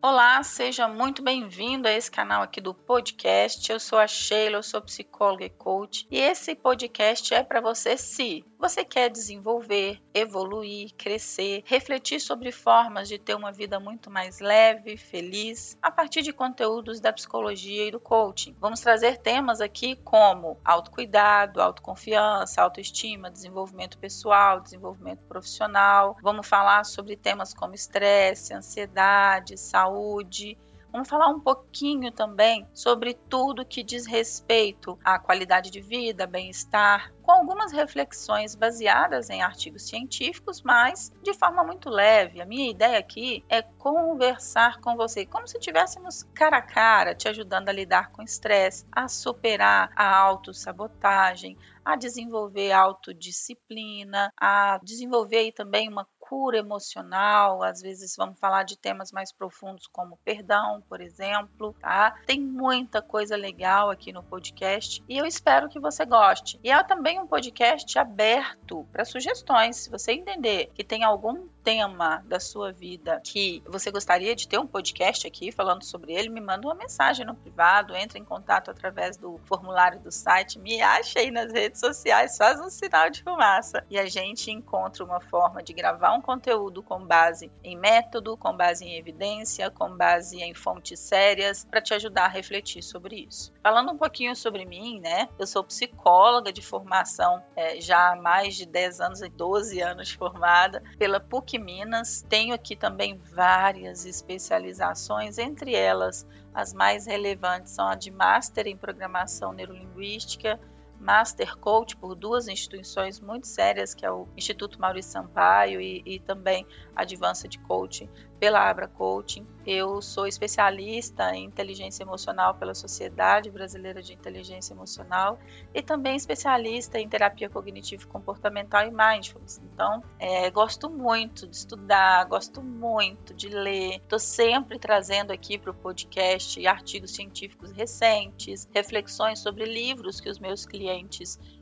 Olá, seja muito bem-vindo a esse canal aqui do podcast. Eu sou a Sheila, eu sou psicóloga e coach, e esse podcast é para você se você quer desenvolver, evoluir, crescer, refletir sobre formas de ter uma vida muito mais leve, feliz, a partir de conteúdos da psicologia e do coaching. Vamos trazer temas aqui como autocuidado, autoconfiança, autoestima, desenvolvimento pessoal, desenvolvimento profissional. Vamos falar sobre temas como estresse, ansiedade, saúde saúde. Vamos falar um pouquinho também sobre tudo que diz respeito à qualidade de vida, bem-estar, com algumas reflexões baseadas em artigos científicos, mas de forma muito leve. A minha ideia aqui é conversar com você, como se estivéssemos cara a cara, te ajudando a lidar com estresse, a superar a autossabotagem, a desenvolver autodisciplina, a desenvolver também uma cura emocional, às vezes vamos falar de temas mais profundos como perdão, por exemplo, tá? Tem muita coisa legal aqui no podcast e eu espero que você goste. E é também um podcast aberto para sugestões. Se você entender que tem algum tema da sua vida que você gostaria de ter um podcast aqui falando sobre ele, me manda uma mensagem no privado, entre em contato através do formulário do site, me acha aí nas redes sociais, faz um sinal de fumaça e a gente encontra uma forma de gravar um conteúdo com base em método, com base em evidência, com base em fontes sérias, para te ajudar a refletir sobre isso. Falando um pouquinho sobre mim, né? Eu sou psicóloga de formação é, já há mais de 10 anos e 12 anos formada pela PUC Minas. Tenho aqui também várias especializações, entre elas as mais relevantes são a de Master em Programação Neurolinguística Master Coach por duas instituições muito sérias, que é o Instituto Maurício Sampaio e, e também Advanced Coaching pela Abra Coaching. Eu sou especialista em inteligência emocional pela Sociedade Brasileira de Inteligência Emocional e também especialista em terapia cognitivo comportamental e mindfulness. Então, é, gosto muito de estudar, gosto muito de ler. Estou sempre trazendo aqui para o podcast artigos científicos recentes, reflexões sobre livros que os meus clientes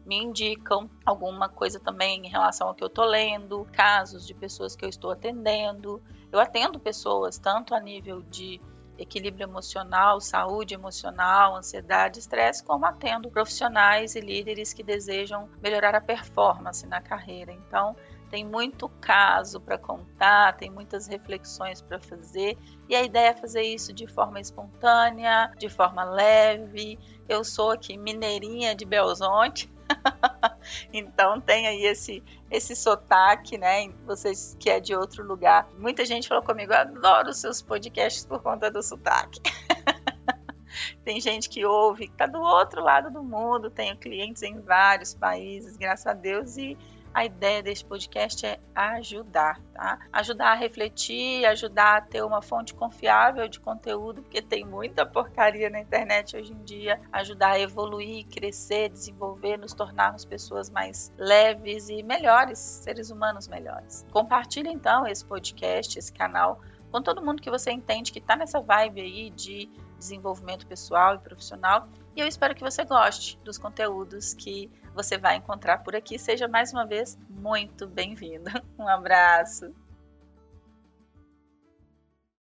me indicam, alguma coisa também em relação ao que eu estou lendo, casos de pessoas que eu estou atendendo. Eu atendo pessoas tanto a nível de equilíbrio emocional, saúde emocional, ansiedade, estresse, como atendo profissionais e líderes que desejam melhorar a performance na carreira. Então, tem muito caso para contar, tem muitas reflexões para fazer, e a ideia é fazer isso de forma espontânea, de forma leve. Eu sou aqui mineirinha de Belzonte, então tem aí esse esse sotaque, né? Vocês que é de outro lugar. Muita gente falou comigo, adoro seus podcasts por conta do sotaque. tem gente que ouve, que está do outro lado do mundo, tenho clientes em vários países, graças a Deus, e a ideia desse podcast é ajudar, tá? Ajudar a refletir, ajudar a ter uma fonte confiável de conteúdo, porque tem muita porcaria na internet hoje em dia, ajudar a evoluir, crescer, desenvolver, nos tornarmos pessoas mais leves e melhores, seres humanos melhores. Compartilhe então esse podcast, esse canal com todo mundo que você entende que está nessa vibe aí de desenvolvimento pessoal e profissional. E eu espero que você goste dos conteúdos que você vai encontrar por aqui. Seja mais uma vez muito bem-vindo. Um abraço.